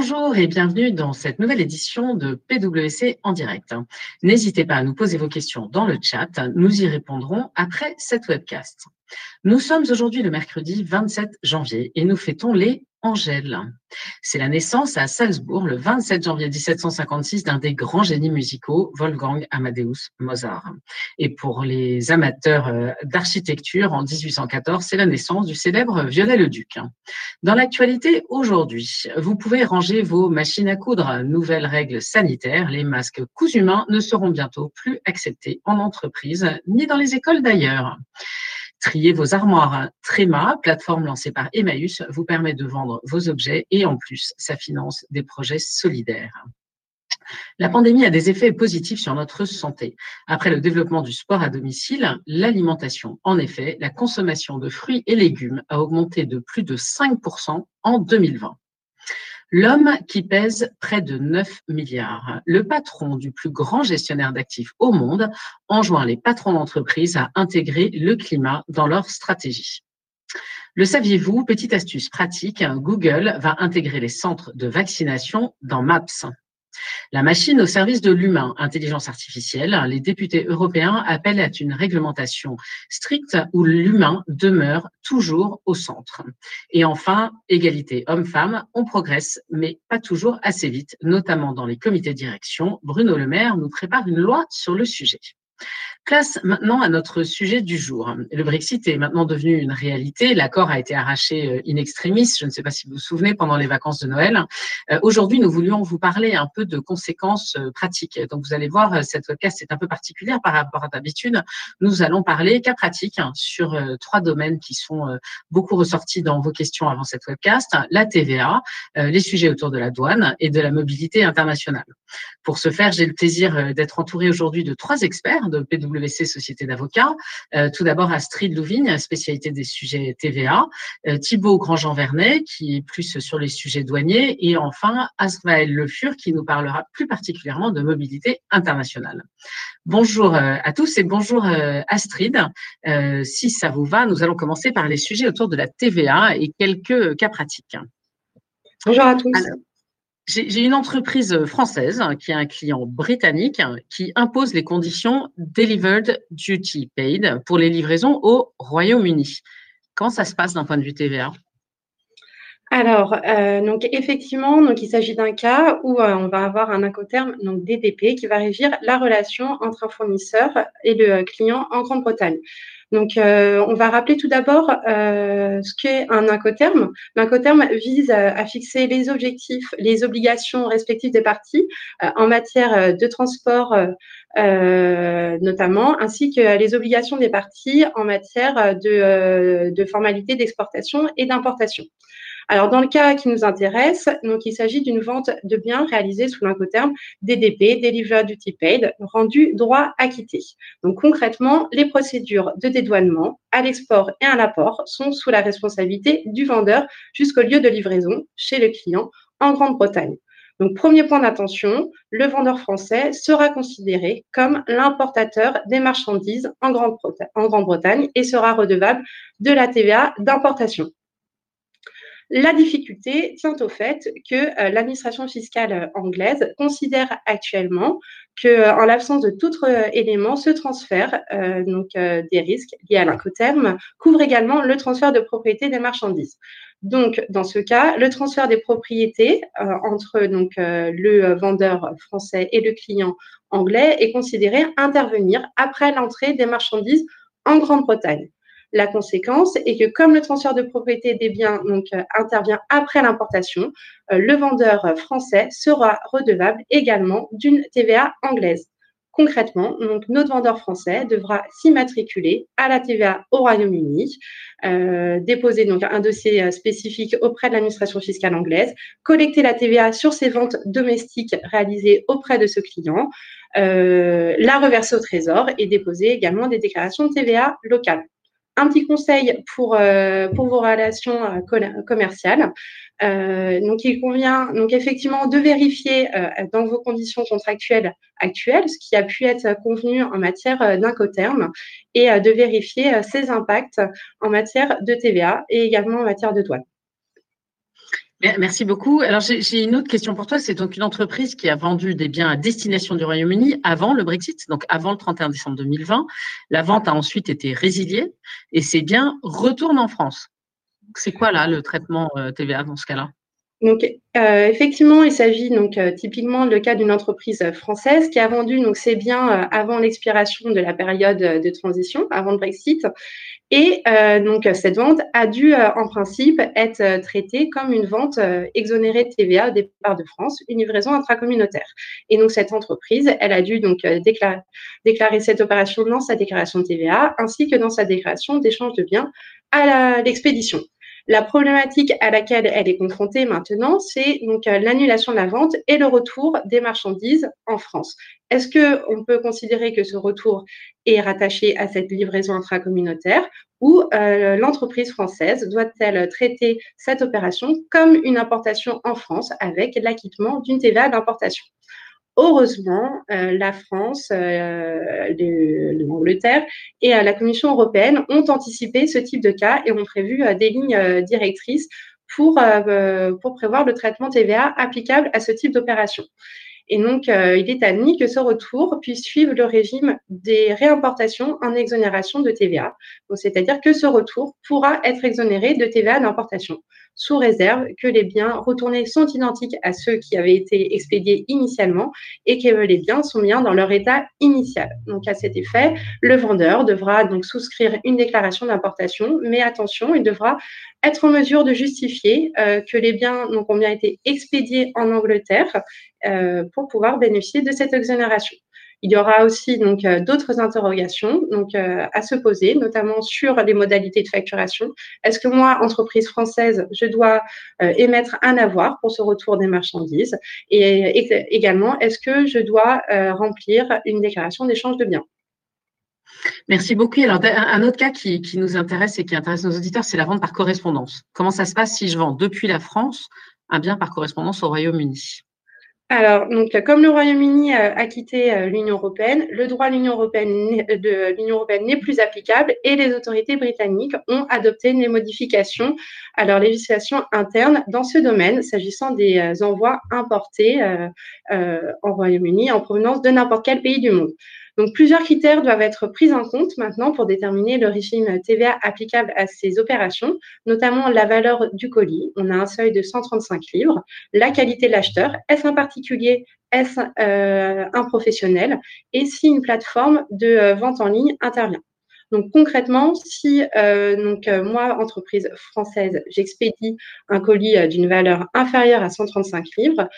Bonjour et bienvenue dans cette nouvelle édition de PwC en direct. N'hésitez pas à nous poser vos questions dans le chat, nous y répondrons après cette webcast. Nous sommes aujourd'hui le mercredi 27 janvier et nous fêtons les Angèle. C'est la naissance à Salzbourg le 27 janvier 1756 d'un des grands génies musicaux, Wolfgang Amadeus Mozart. Et pour les amateurs euh, d'architecture, en 1814, c'est la naissance du célèbre Viollet-le-Duc. Dans l'actualité aujourd'hui, vous pouvez ranger vos machines à coudre. Nouvelles règles sanitaires, les masques humains ne seront bientôt plus acceptés en entreprise ni dans les écoles d'ailleurs. Trier vos armoires. Tréma, plateforme lancée par Emmaüs, vous permet de vendre vos objets et en plus, ça finance des projets solidaires. La pandémie a des effets positifs sur notre santé. Après le développement du sport à domicile, l'alimentation, en effet, la consommation de fruits et légumes a augmenté de plus de 5% en 2020. L'homme qui pèse près de 9 milliards. Le patron du plus grand gestionnaire d'actifs au monde enjoint les patrons d'entreprise à intégrer le climat dans leur stratégie. Le saviez-vous, petite astuce pratique, Google va intégrer les centres de vaccination dans Maps. La machine au service de l'humain, intelligence artificielle, les députés européens appellent à une réglementation stricte où l'humain demeure toujours au centre. Et enfin, égalité homme-femme, on progresse, mais pas toujours assez vite, notamment dans les comités de direction. Bruno Le Maire nous prépare une loi sur le sujet. Place maintenant à notre sujet du jour. Le Brexit est maintenant devenu une réalité. L'accord a été arraché euh, in extremis. Je ne sais pas si vous vous souvenez pendant les vacances de Noël. Euh, aujourd'hui, nous voulions vous parler un peu de conséquences euh, pratiques. Donc, vous allez voir, cette podcast est un peu particulière par rapport à d'habitude. Nous allons parler cas pratiques sur trois domaines qui sont beaucoup ressortis dans vos questions avant cette webcast. La TVA, les sujets autour de la douane et de la mobilité internationale. Pour ce faire, j'ai le plaisir d'être entouré aujourd'hui de trois experts de PW PwC Société d'avocats. Euh, tout d'abord Astrid Louvigne, spécialité des sujets TVA. Euh, Thibaut Grandjean-Vernet, qui est plus sur les sujets douaniers. Et enfin Asmaël Le Fur, qui nous parlera plus particulièrement de mobilité internationale. Bonjour euh, à tous et bonjour Astrid. si ça vous va, nous allons commencer par les sujets autour de la TVA et quelques cas pratiques. Bonjour à tous. J'ai une entreprise française qui a un client britannique qui impose les conditions Delivered Duty Paid pour les livraisons au Royaume-Uni. Comment ça se passe d'un point de vue TVA alors, euh, donc effectivement, donc il s'agit d'un cas où euh, on va avoir un incoterm, donc DDP, qui va régir la relation entre un fournisseur et le client en Grande-Bretagne. Donc, euh, on va rappeler tout d'abord euh, ce qu'est un incoterm. L'incoterm vise à, fixer les objectifs, les obligations respectives des parties euh, en matière de transport notamment, ainsi que les obligations des parties en matière de, de formalités d'exportation et d'importation. Alors, dans le cas qui nous intéresse, donc, il s'agit d'une vente de biens réalisée sous l'incoterme DDP, Delivered Duty Paid, rendu droit acquitté. Donc, concrètement, les procédures de dédouanement à l'export et à l'apport sont sous la responsabilité du vendeur jusqu'au lieu de livraison chez le client en Grande-Bretagne. Donc, premier point d'attention, le vendeur français sera considéré comme l'importateur des marchandises en Grande-Bretagne et sera redevable de la TVA d'importation. La difficulté tient au fait que euh, l'administration fiscale euh, anglaise considère actuellement que, euh, en l'absence de tout élément, ce transfert donc, des risques liés à l'incoterme couvre également le transfert de propriété des marchandises. Donc, dans ce cas, le transfert des propriétés entre donc, le vendeur français et le client anglais est considéré intervenir après l'entrée des marchandises en Grande-Bretagne. La conséquence est que comme le transfert de propriété des biens euh, intervient après l'importation, euh, le vendeur français sera redevable également d'une TVA anglaise. Concrètement, donc, notre vendeur français devra s'immatriculer à la TVA au Royaume-Uni, euh, déposer donc un dossier spécifique auprès de l'administration fiscale anglaise, collecter la TVA sur ses ventes domestiques réalisées auprès de ce client, la reverser au Trésor et déposer également des déclarations de TVA locales un petit conseil pour, euh, pour vos relations euh, commerciales. Euh, donc, il convient donc effectivement de vérifier dans vos conditions contractuelles actuelles ce qui a pu être convenu en matière d'incoterm et de vérifier ses impacts en matière de TVA et également en matière de douane. Merci beaucoup. Alors, j'ai une autre question pour toi. C'est donc une entreprise qui a vendu des biens à destination du Royaume-Uni avant le Brexit, donc avant le 31 décembre 2020. La vente a ensuite été résiliée et ces biens retournent en France. C'est quoi là le traitement euh, TVA dans ce cas-là? Donc, euh, effectivement, il s'agit donc euh, typiquement le cas d'une entreprise française qui a vendu donc ses biens avant l'expiration de la période de transition, avant le Brexit, et euh, donc, cette vente a dû, euh, en principe, être euh, traitée comme une vente exonérée de TVA au départ de France, une livraison intracommunautaire. Et donc, cette entreprise, elle a dû donc déclarer, déclarer cette opération dans sa déclaration de TVA, ainsi que dans sa déclaration d'échange de biens à l'expédition. La problématique à laquelle elle est confrontée maintenant, c'est donc l'annulation de la vente et le retour des marchandises en France. Est-ce qu'on peut considérer que ce retour est rattaché à cette livraison intracommunautaire ou euh, l'entreprise française doit-elle traiter cette opération comme une importation en France avec l'acquittement d'une TVA d'importation? Heureusement, euh, la France, euh, l'Angleterre et la Commission européenne ont anticipé ce type de cas et ont prévu des lignes directrices pour, prévoir le traitement TVA applicable à ce type d'opération. Et donc, euh, il est admis que ce retour puisse suivre le régime des réimportations en exonération de TVA. C'est-à-dire que ce retour pourra être exonéré de TVA d'importation sous réserve que les biens retournés sont identiques à ceux qui avaient été expédiés initialement et que les biens sont bien dans leur état initial. Donc à cet effet, le vendeur devra donc souscrire une déclaration d'importation, mais attention, il devra être en mesure de justifier euh, que les biens ont bien été expédiés en Angleterre euh, pour pouvoir bénéficier de cette exonération. Il y aura aussi donc euh, d'autres interrogations euh, à se poser, notamment sur les modalités de facturation. Est-ce que moi, entreprise française, je dois euh, émettre un avoir pour ce retour des marchandises? Et, également est-ce que je dois remplir une déclaration d'échange de biens? Merci beaucoup. Alors, un autre cas qui, nous intéresse et qui intéresse nos auditeurs, c'est la vente par correspondance. Comment ça se passe si je vends depuis la France un bien par correspondance au Royaume-Uni? Alors, donc, comme le Royaume-Uni a quitté euh, l'Union européenne, le droit de l'Union européenne, n'est plus applicable et les autorités britanniques ont adopté des modifications à leur législation interne dans ce domaine, s'agissant des euh, envois importés euh, en Royaume-Uni en provenance de n'importe quel pays du monde. Donc, plusieurs critères doivent être pris en compte maintenant pour déterminer le régime TVA applicable à ces opérations, notamment la valeur du colis. On a un seuil de 135 livres, la qualité de l'acheteur, est-ce un particulier, est-ce euh, un professionnel, et si une plateforme de euh, vente en ligne intervient? Donc concrètement, si euh, moi, entreprise française, j'expédie un colis d'une valeur inférieure à 135 livres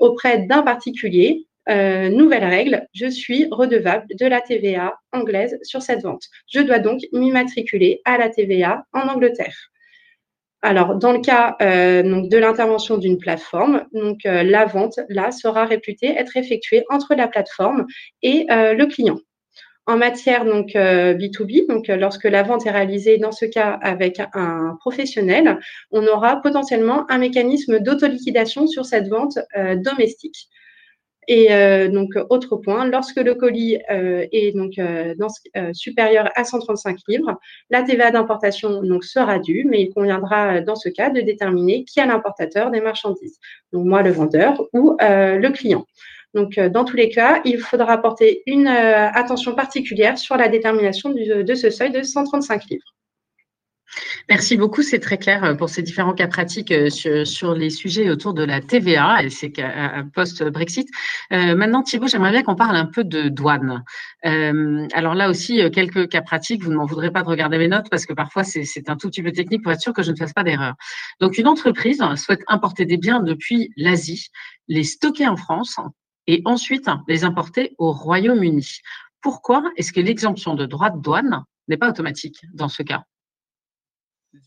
auprès d'un particulier, euh, nouvelle règle, je suis redevable de la TVA anglaise sur cette vente. Je dois donc m'immatriculer à la TVA en Angleterre. Alors, dans le cas euh, de l'intervention d'une plateforme, donc euh, la vente là sera réputée être effectuée entre la plateforme et le client. En matière donc B2B, donc lorsque la vente est réalisée dans ce cas avec un professionnel, on aura potentiellement un mécanisme d'autoliquidation sur cette vente domestique. Et euh, donc, autre point, lorsque le colis euh, est donc euh, supérieur à 135 livres, la TVA d'importation donc sera due, mais il conviendra dans ce cas de déterminer qui est l'importateur des marchandises. Donc moi, le vendeur ou le client. Donc, dans tous les cas, il faudra porter une attention particulière sur la détermination de ce seuil de 135 livres. Merci beaucoup, c'est très clair euh, pour ces différents cas pratiques euh, sur, les sujets autour de la TVA et c'est post-Brexit. Euh, maintenant, Thibault, j'aimerais bien qu'on parle un peu de douane. alors là aussi, quelques cas pratiques, vous ne m'en voudrez pas de regarder mes notes parce que parfois c'est un tout petit peu technique pour être sûr que je ne fasse pas d'erreur. Donc, une entreprise souhaite importer des biens depuis l'Asie, les stocker en France et ensuite les importer au Royaume-Uni. Pourquoi est-ce que l'exemption de droit de douane n'est pas automatique dans ce cas?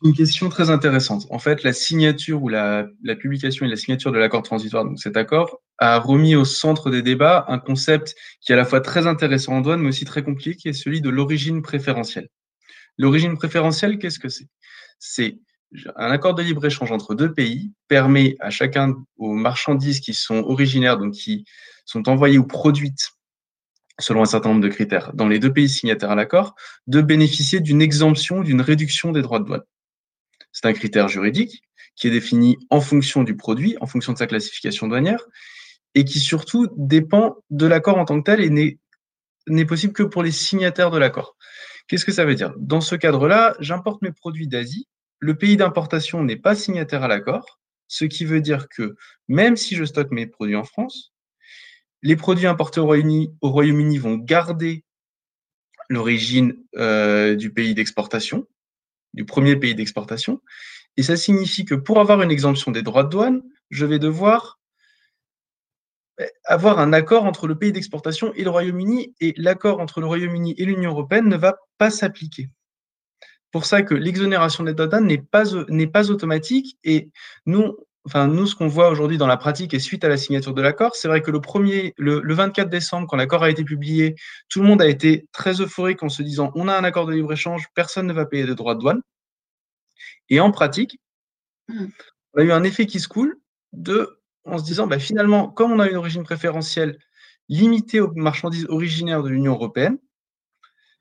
C'est une question très intéressante. En fait, la signature ou la, publication et la signature de l'accord transitoire, donc cet accord, a remis au centre des débats un concept qui est à la fois très intéressant en douane, mais aussi très compliqué, qui est celui de l'origine préférentielle. L'origine préférentielle, qu'est-ce que c'est? C'est un accord de libre-échange entre deux pays permet à chacun aux marchandises qui sont originaires, donc qui sont envoyées ou produites selon un certain nombre de critères dans les deux pays signataires à l'accord, de bénéficier d'une exemption, d'une réduction des droits de douane. C'est un critère juridique qui est défini en fonction du produit, en fonction de sa classification douanière, et qui surtout dépend de l'accord en tant que tel et n'est possible que pour les signataires de l'accord. Qu'est-ce que ça veut dire? Dans ce cadre-là, j'importe mes produits d'Asie, le pays d'importation n'est pas signataire à l'accord, ce qui veut dire que même si je stocke mes produits en France, les produits importés au Royaume-Uni vont garder l'origine euh, du pays d'exportation, du premier pays d'exportation, et ça signifie que pour avoir une exemption des droits de douane, je vais devoir eh, avoir un accord entre le pays d'exportation et le Royaume-Uni, et l'accord entre le Royaume-Uni et l'Union européenne ne va pas s'appliquer. Pour ça que l'exonération des droits de douane n'est pas, n'est pas automatique, et nous, enfin, nous, ce qu'on voit aujourd'hui dans la pratique et suite à la signature de l'accord, c'est vrai que le premier, le, 24 décembre, quand l'accord a été publié, tout le monde a été très euphorique en se disant on a un accord de libre-échange, personne ne va payer de droits de douane. Et en pratique, mmh. on a eu un effet qui se coule de, en se disant bah, finalement, comme on a une origine préférentielle limitée aux marchandises originaires de l'Union européenne,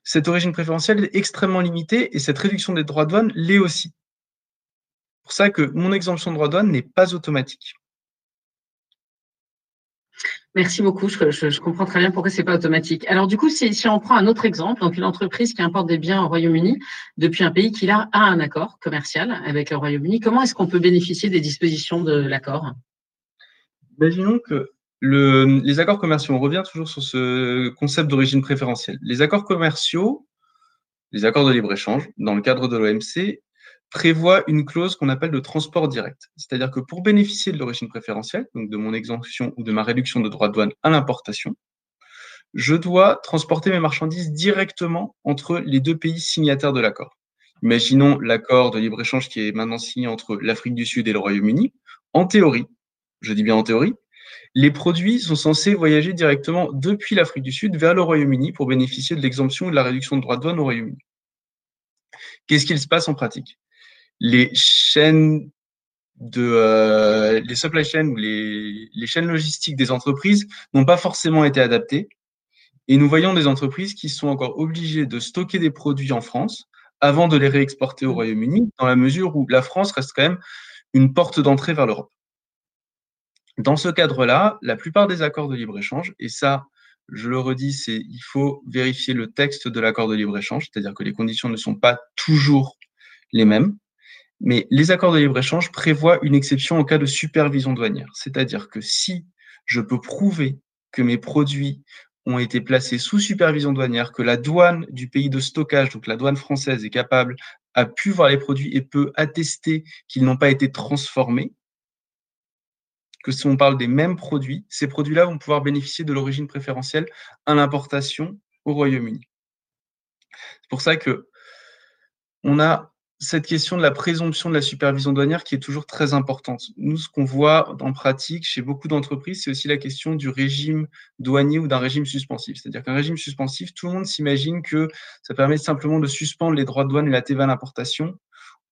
cette origine préférentielle est extrêmement limitée et cette réduction des droits de douane l'est aussi pour ça que mon exemption de droit de douane n'est pas automatique. Merci beaucoup. Je, comprends très bien pourquoi ce n'est pas automatique. Alors du coup, si, on prend un autre exemple, donc une entreprise qui importe des biens au Royaume-Uni depuis un pays qui a un accord commercial avec le Royaume-Uni, comment est-ce qu'on peut bénéficier des dispositions de l'accord? Imaginons que les accords commerciaux, on revient toujours sur ce concept d'origine préférentielle. Les accords commerciaux, les accords de libre-échange, dans le cadre de l'OMC, prévoit une clause qu'on appelle de transport direct. C'est-à-dire que pour bénéficier de l'origine préférentielle, donc de mon exemption ou de ma réduction de droits de douane à l'importation, je dois transporter mes marchandises directement entre les deux pays signataires de l'accord. Imaginons l'accord de libre-échange qui est maintenant signé entre l'Afrique du Sud et le Royaume-Uni. En théorie, je dis bien en théorie, les produits sont censés voyager directement depuis l'Afrique du Sud vers le Royaume-Uni pour bénéficier de l'exemption ou de la réduction de droits de douane au Royaume-Uni. Qu'est-ce qu'il se passe en pratique? Les chaînes de euh, les supply chains ou les, les chaînes logistiques des entreprises n'ont pas forcément été adaptées. Et nous voyons des entreprises qui sont encore obligées de stocker des produits en France avant de les réexporter au Royaume-Uni, dans la mesure où la France reste quand même une porte d'entrée vers l'Europe. Dans ce cadre-là, la plupart des accords de libre-échange, et ça, je le redis, c'est il faut vérifier le texte de l'accord de libre-échange, c'est-à-dire que les conditions ne sont pas toujours les mêmes. Mais les accords de libre-échange prévoient une exception en cas de supervision douanière. C'est-à-dire que si je peux prouver que mes produits ont été placés sous supervision douanière, que la douane du pays de stockage, donc la douane française, est capable, a pu voir les produits et peut attester qu'ils n'ont pas été transformés, que si on parle des mêmes produits, ces produits-là vont pouvoir bénéficier de l'origine préférentielle à l'importation au Royaume-Uni. C'est pour ça que on a cette question de la présomption de la supervision douanière qui est toujours très importante. Nous, ce qu'on voit en pratique chez beaucoup d'entreprises, c'est aussi la question du régime douanier ou d'un régime suspensif. C'est-à-dire qu'un régime suspensif, tout le monde s'imagine que ça permet simplement de suspendre les droits de douane et la TVA à l'importation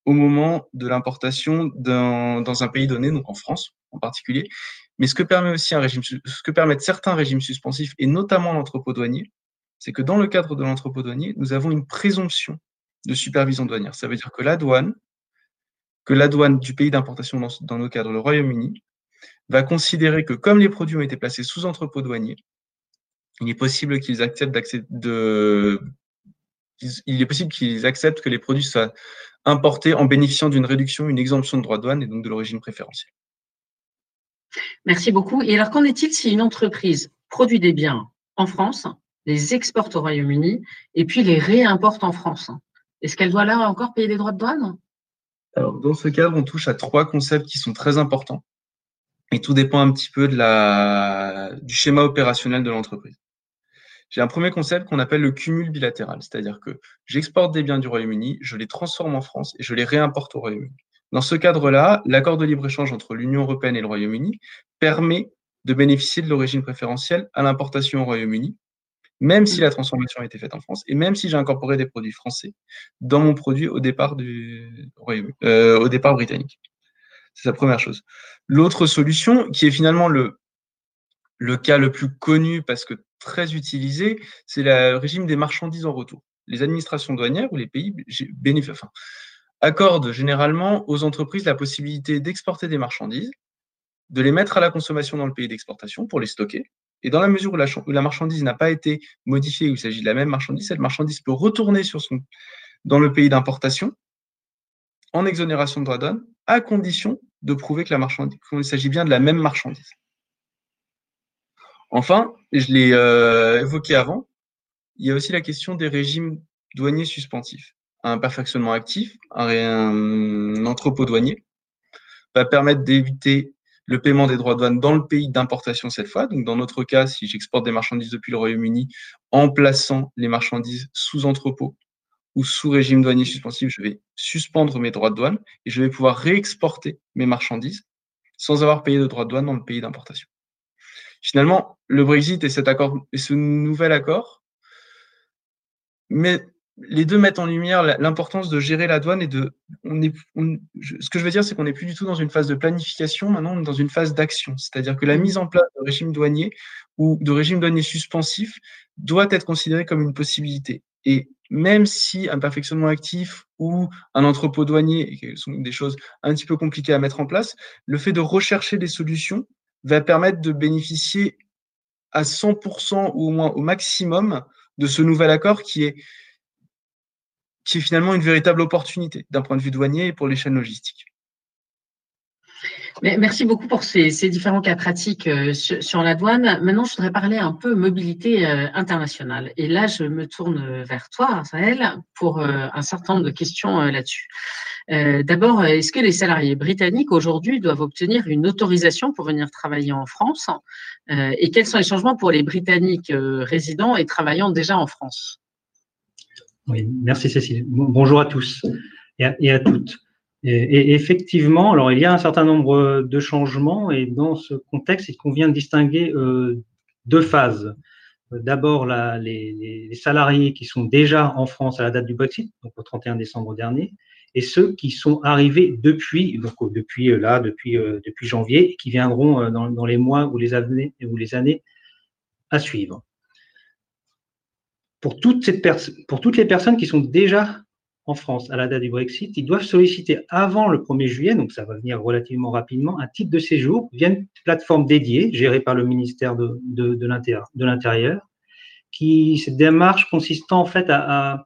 au moment de l'importation dans, un pays donné, donc en France en particulier. Mais ce que permet aussi un régime, ce que permettent certains régimes suspensifs, et notamment l'entrepôt douanier, c'est que dans le cadre de l'entrepôt douanier, nous avons une présomption de supervision douanière. Ça veut dire que la douane, que la douane du pays d'importation dans, nos cadres, le Royaume-Uni, va considérer que comme les produits ont été placés sous entrepôt douanier, il est possible qu'ils acceptent de, il est possible qu'ils acceptent que les produits soient importés en bénéficiant d'une réduction, une exemption de droit de douane et donc de l'origine préférentielle. Merci beaucoup. Et alors, qu'en est-il si une entreprise produit des biens en France, les exporte au Royaume-Uni et puis les réimporte en France? Est-ce qu'elle doit là encore payer des droits de douane? Alors, dans ce cadre, on touche à trois concepts qui sont très importants. Et tout dépend un petit peu du schéma opérationnel de l'entreprise. J'ai un premier concept qu'on appelle le cumul bilatéral, c'est-à-dire que j'exporte des biens du Royaume-Uni, je les transforme en France et je les réimporte au Royaume-Uni. Dans ce cadre-là, l'accord de libre-échange entre l'Union européenne et le Royaume-Uni permet de bénéficier de l'origine préférentielle à l'importation au Royaume-Uni même si la transformation a été faite en France et même si j'ai incorporé des produits français dans mon produit au départ du Royaume, euh, au départ britannique. C'est la première chose. L'autre solution, qui est finalement le, le cas le plus connu parce que très utilisé, c'est le régime des marchandises en retour. Les administrations douanières ou les pays bénéficient, enfin, accorde généralement aux entreprises la possibilité d'exporter des marchandises, de les mettre à la consommation dans le pays d'exportation pour les stocker. Et dans la mesure où la, marchandise n'a pas été modifiée, où il s'agit de la même marchandise, cette marchandise peut retourner dans le pays d'importation en exonération de droits douane, à condition de prouver qu'il s'agit bien de la même marchandise. Enfin, je l'ai euh, évoqué avant, il y a aussi la question des régimes douaniers suspensifs. Un perfectionnement actif, un, entrepôt douanier, va permettre d'éviter le paiement des droits de douane dans le pays d'importation cette fois. Donc, dans notre cas, si j'exporte des marchandises depuis le Royaume-Uni, en plaçant les marchandises sous entrepôt ou sous régime douanier suspensif, je vais suspendre mes droits de douane et je vais pouvoir réexporter mes marchandises sans avoir payé de droits de douane dans le pays d'importation. Finalement, le Brexit et cet accord et ce nouvel accord, mais les deux mettent en lumière l'importance de gérer la douane et de. On est, ce que je veux dire, c'est qu'on n'est plus du tout dans une phase de planification, maintenant on est dans une phase d'action. C'est-à-dire que la mise en place de régime douanier ou de régime douanier suspensif doit être considérée comme une possibilité. Et même si un perfectionnement actif ou un entrepôt douanier, qui sont des choses un petit peu compliquées à mettre en place, le fait de rechercher des solutions va permettre de bénéficier à 100% ou au moins au maximum de ce nouvel accord qui est, qui est finalement une véritable opportunité d'un point de vue douanier et pour les chaînes logistiques. Merci beaucoup pour ces, différents cas pratiques euh, sur, la douane. Maintenant, je voudrais parler un peu mobilité euh, internationale. Et là, je me tourne vers toi, Raphaël, pour euh, un certain nombre de questions là-dessus. D'abord, est-ce que les salariés britanniques aujourd'hui doivent obtenir une autorisation pour venir travailler en France? Et quels sont les changements pour les Britanniques résidant et travaillant déjà en France? Oui, merci Cécile. Bonjour à tous et à toutes. Et, effectivement, alors il y a un certain nombre de changements et dans ce contexte, il convient de distinguer euh, deux phases? D'abord, les, les, salariés qui sont déjà en France à la date du Brexit, donc au 31 décembre dernier, et ceux qui sont arrivés depuis, donc depuis euh, là, depuis, euh, depuis janvier, et qui viendront dans, dans, les mois ou les années, ou les années à suivre. Pour, toutes les personnes qui sont déjà en France à la date du Brexit, ils doivent solliciter avant le 1er juillet, donc ça va venir relativement rapidement, un titre de séjour via une plateforme dédiée gérée par le ministère de, l'Intérieur, qui cette démarche consistant en fait à,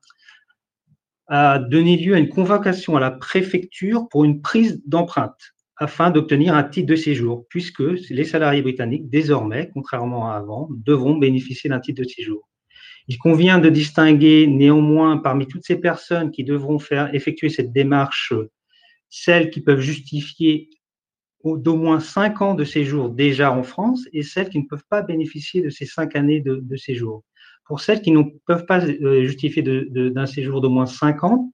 donner lieu à une convocation à la préfecture pour une prise d'empreinte afin d'obtenir un titre de séjour, puisque les salariés britanniques, désormais, contrairement à avant, devront bénéficier d'un titre de séjour. Il convient de distinguer néanmoins parmi toutes ces personnes qui devront faire effectuer cette démarche celles qui peuvent justifier d'au moins cinq ans de séjour déjà en France et celles qui ne peuvent pas bénéficier de ces cinq années de, séjour. Pour celles qui ne peuvent pas euh, justifier d'un séjour d'au moins cinq ans,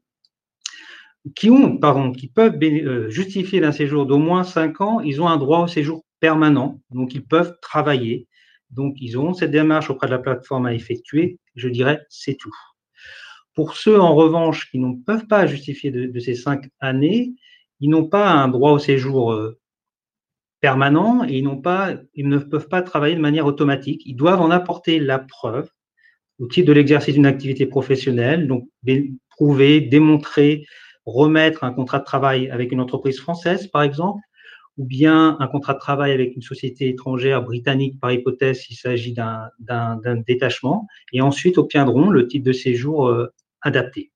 qui ont, pardon, qui peuvent euh, justifier d'un séjour d'au moins cinq ans, ils ont un droit au séjour permanent, donc ils peuvent travailler donc, ils auront cette démarche auprès de la plateforme à effectuer. Je dirais, c'est tout. Pour ceux, en revanche, qui ne peuvent pas justifier de, ces cinq années, ils n'ont pas un droit au séjour euh, permanent et ils, pas, ils ne peuvent pas travailler de manière automatique. Ils doivent en apporter la preuve au titre de l'exercice d'une activité professionnelle, donc prouver, démontrer, remettre un contrat de travail avec une entreprise française, par exemple, ou bien un contrat de travail avec une société étrangère britannique par hypothèse s'il s'agit d'un détachement, et ensuite obtiendront le titre de séjour euh, adapté.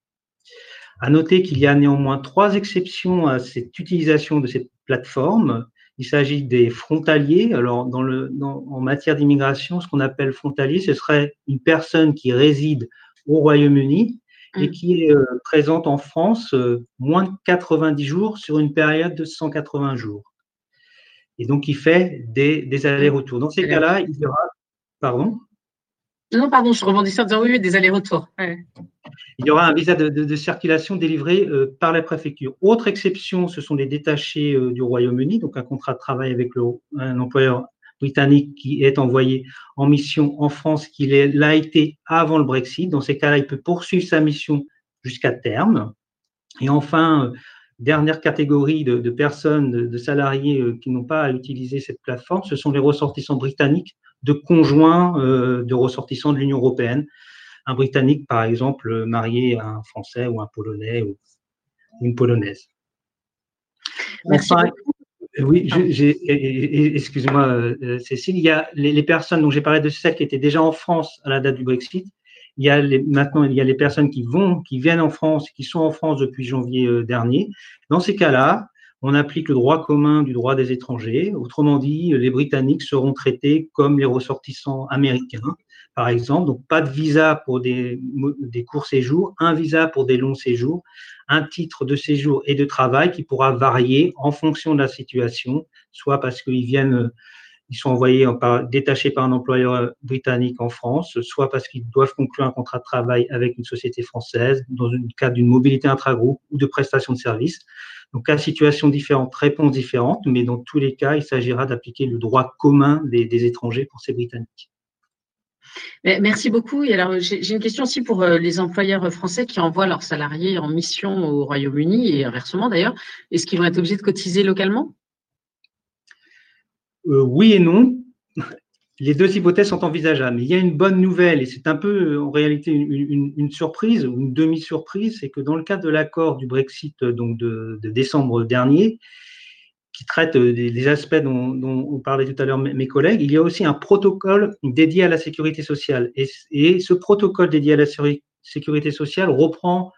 À noter qu'il y a néanmoins trois exceptions à cette utilisation de cette plateforme. Il s'agit des frontaliers. Alors, dans le, en matière d'immigration, ce qu'on appelle frontalier, ce serait une personne qui réside au Royaume-Uni et mmh. qui est euh, présente en France euh, moins de 90 jours sur une période de 180 jours. Et donc, il fait des, allers-retours. Dans ces cas-là, il y aura. Pardon? Non, pardon, je rebondissais en disant oui, des allers-retours. Il y aura un visa de, circulation délivré euh, par la préfecture. Autre exception, ce sont les détachés euh, du Royaume-Uni, donc un contrat de travail avec un employeur britannique qui est envoyé en mission en France, qui l'a été avant le Brexit. Dans ces cas-là, il peut poursuivre sa mission jusqu'à terme. Et enfin, Dernière catégorie de, personnes, de, salariés euh, qui n'ont pas à utiliser cette plateforme, ce sont les ressortissants britanniques de conjoints euh, de ressortissants de l'Union européenne. Un Britannique, par exemple, marié à un Français ou un Polonais. une polonaise. Merci oui, excuse-moi, euh, Cécile, il y a les, personnes, dont j'ai parlé de celles qui étaient déjà en France à la date du Brexit. Il y a maintenant, il y a les personnes qui vont, qui viennent en France, qui sont en France depuis janvier euh, dernier. Dans ces cas-là, on applique le droit commun du droit des étrangers. Autrement dit, les Britanniques seront traités comme les ressortissants américains, par exemple. Donc, pas de visa pour des, des courts séjours, un visa pour des longs séjours, un titre de séjour et de travail qui pourra varier en fonction de la situation, soit parce qu'ils viennent, ils sont envoyés, détachés par un employeur britannique en France, soit parce qu'ils doivent conclure un contrat de travail avec une société française dans le cadre d'une mobilité intragroupe ou de prestation de services. Donc, à situation différente, réponse différente, mais dans tous les cas, il s'agira d'appliquer le droit commun des étrangers pour ces Britanniques. Merci beaucoup. Et alors, j'ai une question aussi pour euh, les employeurs français qui envoient leurs salariés en mission au Royaume-Uni et inversement d'ailleurs. Est-ce qu'ils vont être obligés de cotiser localement? Euh, Oui et non. Les deux hypothèses sont envisageables. Mais il y a une bonne nouvelle, et c'est un peu en réalité une, surprise une demi-surprise, c'est que dans le cadre de l'accord du Brexit donc de décembre dernier, qui traite euh, des, aspects dont, dont, on parlait tout à l'heure mes collègues, il y a aussi un protocole dédié à la sécurité sociale. Et ce protocole dédié à la sécurité sociale reprend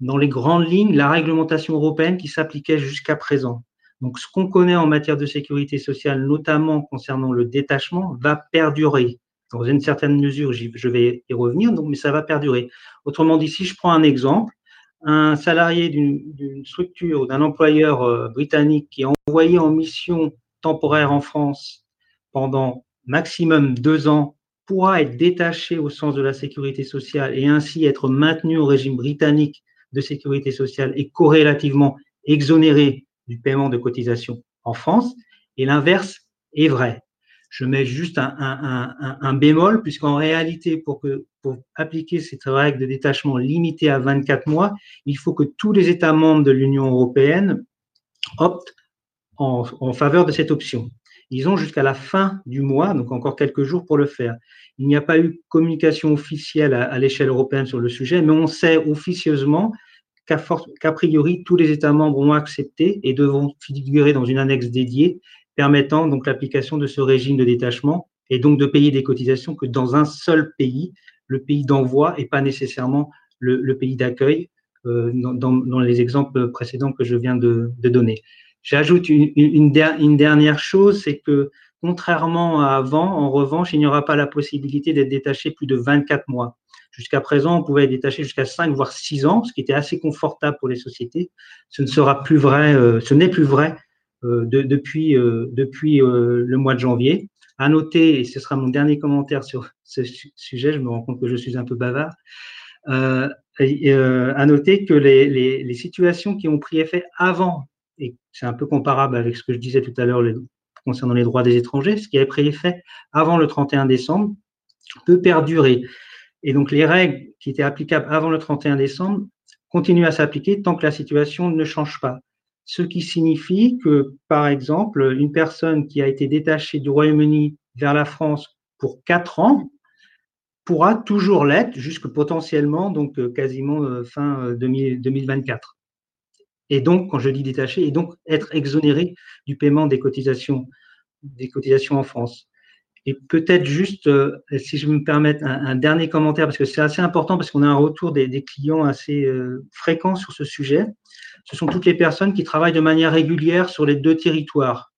dans les grandes lignes la réglementation européenne qui s'appliquait jusqu'à présent. Donc, ce qu'on connaît en matière de sécurité sociale, notamment concernant le détachement, va perdurer. Dans une certaine mesure, je vais y revenir, mais ça va perdurer. Autrement dit, si je prends un exemple, un salarié d'une structure ou d'un employeur euh, britannique qui est envoyé en mission temporaire en France pendant maximum deux ans pourra être détaché au sens de la sécurité sociale et ainsi être maintenu au régime britannique de sécurité sociale et corrélativement exonéré du paiement de cotisations en France. Et l'inverse est vrai je mets juste un, bémol, puisqu'en réalité, pour, que, pour appliquer cette règle de détachement limitée à 24 mois, il faut que tous les États membres de l'Union européenne optent en, faveur de cette option. Ils ont jusqu'à la fin du mois, donc encore quelques jours pour le faire. Il n'y a pas eu communication officielle à, l'échelle européenne sur le sujet, mais on sait officieusement qu'a priori, tous les États membres ont accepté et devront figurer dans une annexe dédiée permettant donc l'application de ce régime de détachement et donc de payer des cotisations que dans un seul pays, le pays d'envoi et pas nécessairement le, pays d'accueil, euh, dans, les exemples précédents que je viens de, donner. J'ajoute une, une, dernière chose, c'est que contrairement à avant, en revanche, il n'y aura pas la possibilité d'être détaché plus de 24 mois. Jusqu'à présent, on pouvait être détaché jusqu'à 5 voire 6 ans, ce qui était assez confortable pour les sociétés. Ce ne sera plus vrai, euh, ce n'est plus vrai euh, depuis, euh, depuis le mois de janvier. À noter, et ce sera mon dernier commentaire sur ce sujet, je me rends compte que je suis un peu bavard, à noter que les, les, situations qui ont pris effet avant, et c'est un peu comparable avec ce que je disais tout à l'heure concernant les droits des étrangers, ce qui avait pris effet avant le 31 décembre peut perdurer. Et donc les règles qui étaient applicables avant le 31 décembre continuent à s'appliquer tant que la situation ne change pas ce qui signifie que, par exemple, une personne qui a été détachée du Royaume-Uni vers la France pour quatre ans pourra toujours l'être jusque potentiellement, donc euh, quasiment euh, fin 2024. Euh, et donc, quand je dis détaché, et donc être exonéré du paiement des cotisations, des cotisations en France. Et peut-être juste, si je me permets, un, dernier commentaire, parce que c'est assez important, parce qu'on a un retour des, clients assez fréquents sur ce sujet ce sont toutes les personnes qui travaillent de manière régulière sur les deux territoires,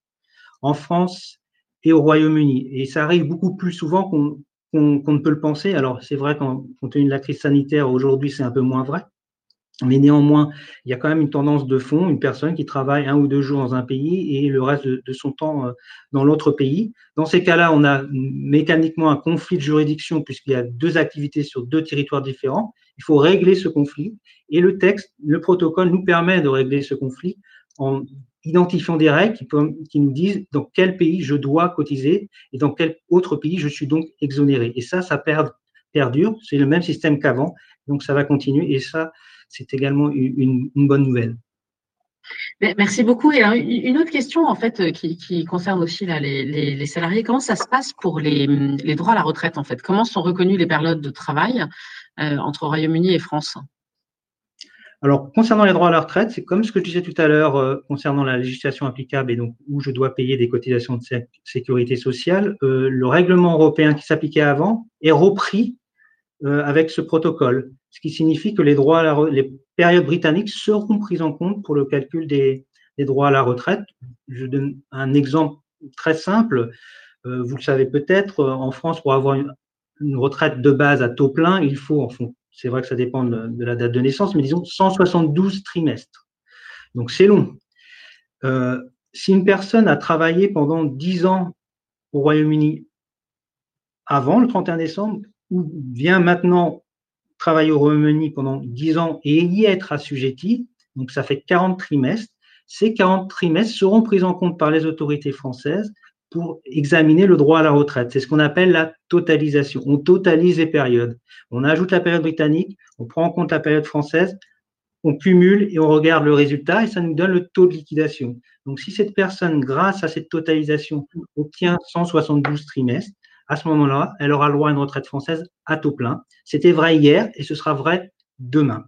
en France et au Royaume-Uni. Et ça arrive beaucoup plus souvent qu'on ne peut le penser. Alors, c'est vrai qu'en compte tenu de la crise sanitaire, aujourd'hui, c'est un peu moins vrai. Mais néanmoins, il y a quand même une tendance de fond, une personne qui travaille un ou deux jours dans un pays et le reste de, son temps euh, dans l'autre pays. Dans ces cas-là, on a mécaniquement un conflit de juridiction puisqu'il y a deux activités sur deux territoires différents. Il faut régler ce conflit et le texte, le protocole nous permet de régler ce conflit en identifiant des règles qui, qui nous disent dans quel pays je dois cotiser et dans quel autre pays je suis donc exonéré. Et ça, ça perdure. C'est le même système qu'avant. Donc, ça va continuer. Et ça, c'est également une, bonne nouvelle. Merci beaucoup. Et une autre question, en fait, euh, qui, concerne aussi les, salariés. Comment ça se passe pour les, droits à la retraite, en fait? Comment sont reconnues les périodes de travail euh, entre Royaume-Uni et France? Alors, concernant les droits à la retraite, c'est comme ce que je disais tout à l'heure euh, concernant la législation applicable et donc où je dois payer des cotisations de sécurité sociale. Euh, le règlement européen qui s'appliquait avant est repris euh, avec ce protocole, ce qui signifie que les droits, à les périodes britanniques seront prises en compte pour le calcul des, droits à la retraite. Je donne un exemple très simple. vous le savez peut-être, en France, pour avoir une, retraite de base à taux plein, il faut, en fond, c'est vrai que ça dépend de, la date de naissance, mais disons 172 trimestres. Donc c'est long. Euh, si une personne a travaillé pendant 10 ans au Royaume-Uni avant le 31 décembre, ou vient maintenant travailler au Royaume-Uni pendant 10 ans et y être assujetti, donc ça fait 40 trimestres, ces 40 trimestres seront pris en compte par les autorités françaises pour examiner le droit à la retraite. C'est ce qu'on appelle la totalisation. On totalise les périodes. On ajoute la période britannique, on prend en compte la période française, on cumule et on regarde le résultat et ça nous donne le taux de liquidation. Donc, si cette personne, grâce à cette totalisation, obtient 172 trimestres, à ce moment-là, elle aura le droit à une retraite française à taux plein. C'était vrai hier et ce sera vrai demain.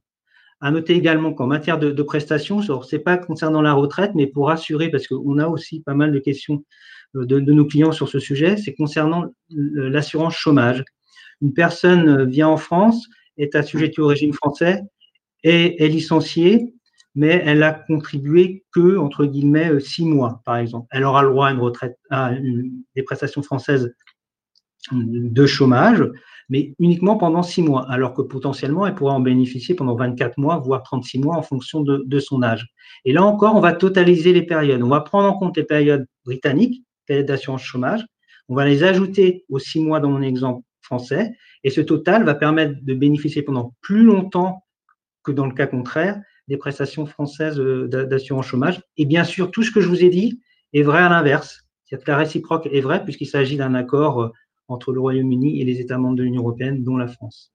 À noter également qu'en matière de, prestations, ce n'est pas concernant la retraite, mais pour assurer, parce qu'on a aussi pas mal de questions de, nos clients sur ce sujet, c'est concernant l'assurance chômage. Une personne vient en France, est assujettie au régime français et est licenciée, mais elle a contribué que, entre guillemets, six mois, par exemple. Elle aura le droit à une retraite, à des prestations françaises de chômage, mais uniquement pendant six mois, alors que potentiellement, elle pourrait en bénéficier pendant 24 mois, voire 36 mois en fonction de, son âge. Et là encore, on va totaliser les périodes. On va prendre en compte les périodes britanniques, d'assurance chômage. On va les ajouter aux six mois dans mon exemple français. Et ce total va permettre de bénéficier pendant plus longtemps que dans le cas contraire des prestations françaises euh, d'assurance chômage. Et bien sûr, tout ce que je vous ai dit est vrai à l'inverse. C'est-à-dire que la réciproque est vraie puisqu'il s'agit d'un accord euh, entre le Royaume-Uni et les États membres de l'Union européenne, dont la France.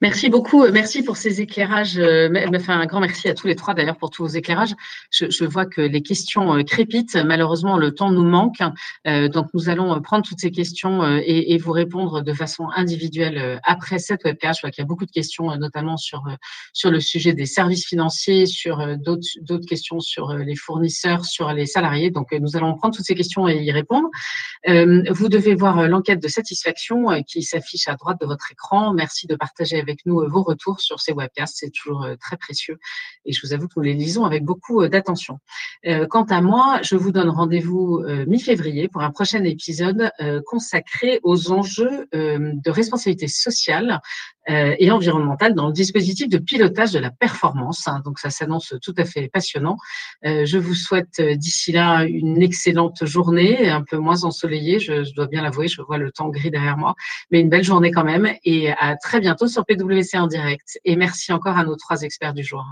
Merci beaucoup. Merci pour ces éclairages. Euh, enfin, un grand merci à tous les trois d'ailleurs pour tous vos éclairages. Je, vois que les questions euh, crépitent. Malheureusement, le temps nous manque. Euh, donc, nous allons prendre toutes ces questions et, vous répondre de façon individuelle après cette webcast. Je vois qu'il y a beaucoup de questions, notamment sur, sur le sujet des services financiers, sur d'autres questions sur les fournisseurs, sur les salariés. Donc, nous allons prendre toutes ces questions et y répondre. Vous devez voir l'enquête de satisfaction qui s'affiche à droite de votre écran. Merci de partager avec nous euh, vos retours sur ces webcasts. C'est toujours euh, très précieux et je vous avoue que nous les lisons avec beaucoup euh, d'attention. Quant à moi, je vous donne rendez-vous mi-février pour un prochain épisode consacré aux enjeux de responsabilité sociale et environnementale dans le dispositif de pilotage de la performance. Hein. Donc ça s'annonce tout à fait passionnant. Je vous souhaite d'ici là une excellente journée, un peu moins ensoleillée, je, dois bien l'avouer, je vois le temps gris derrière moi, mais une belle journée quand même et à très bientôt sur PwC en direct. Et merci encore à nos trois experts du jour.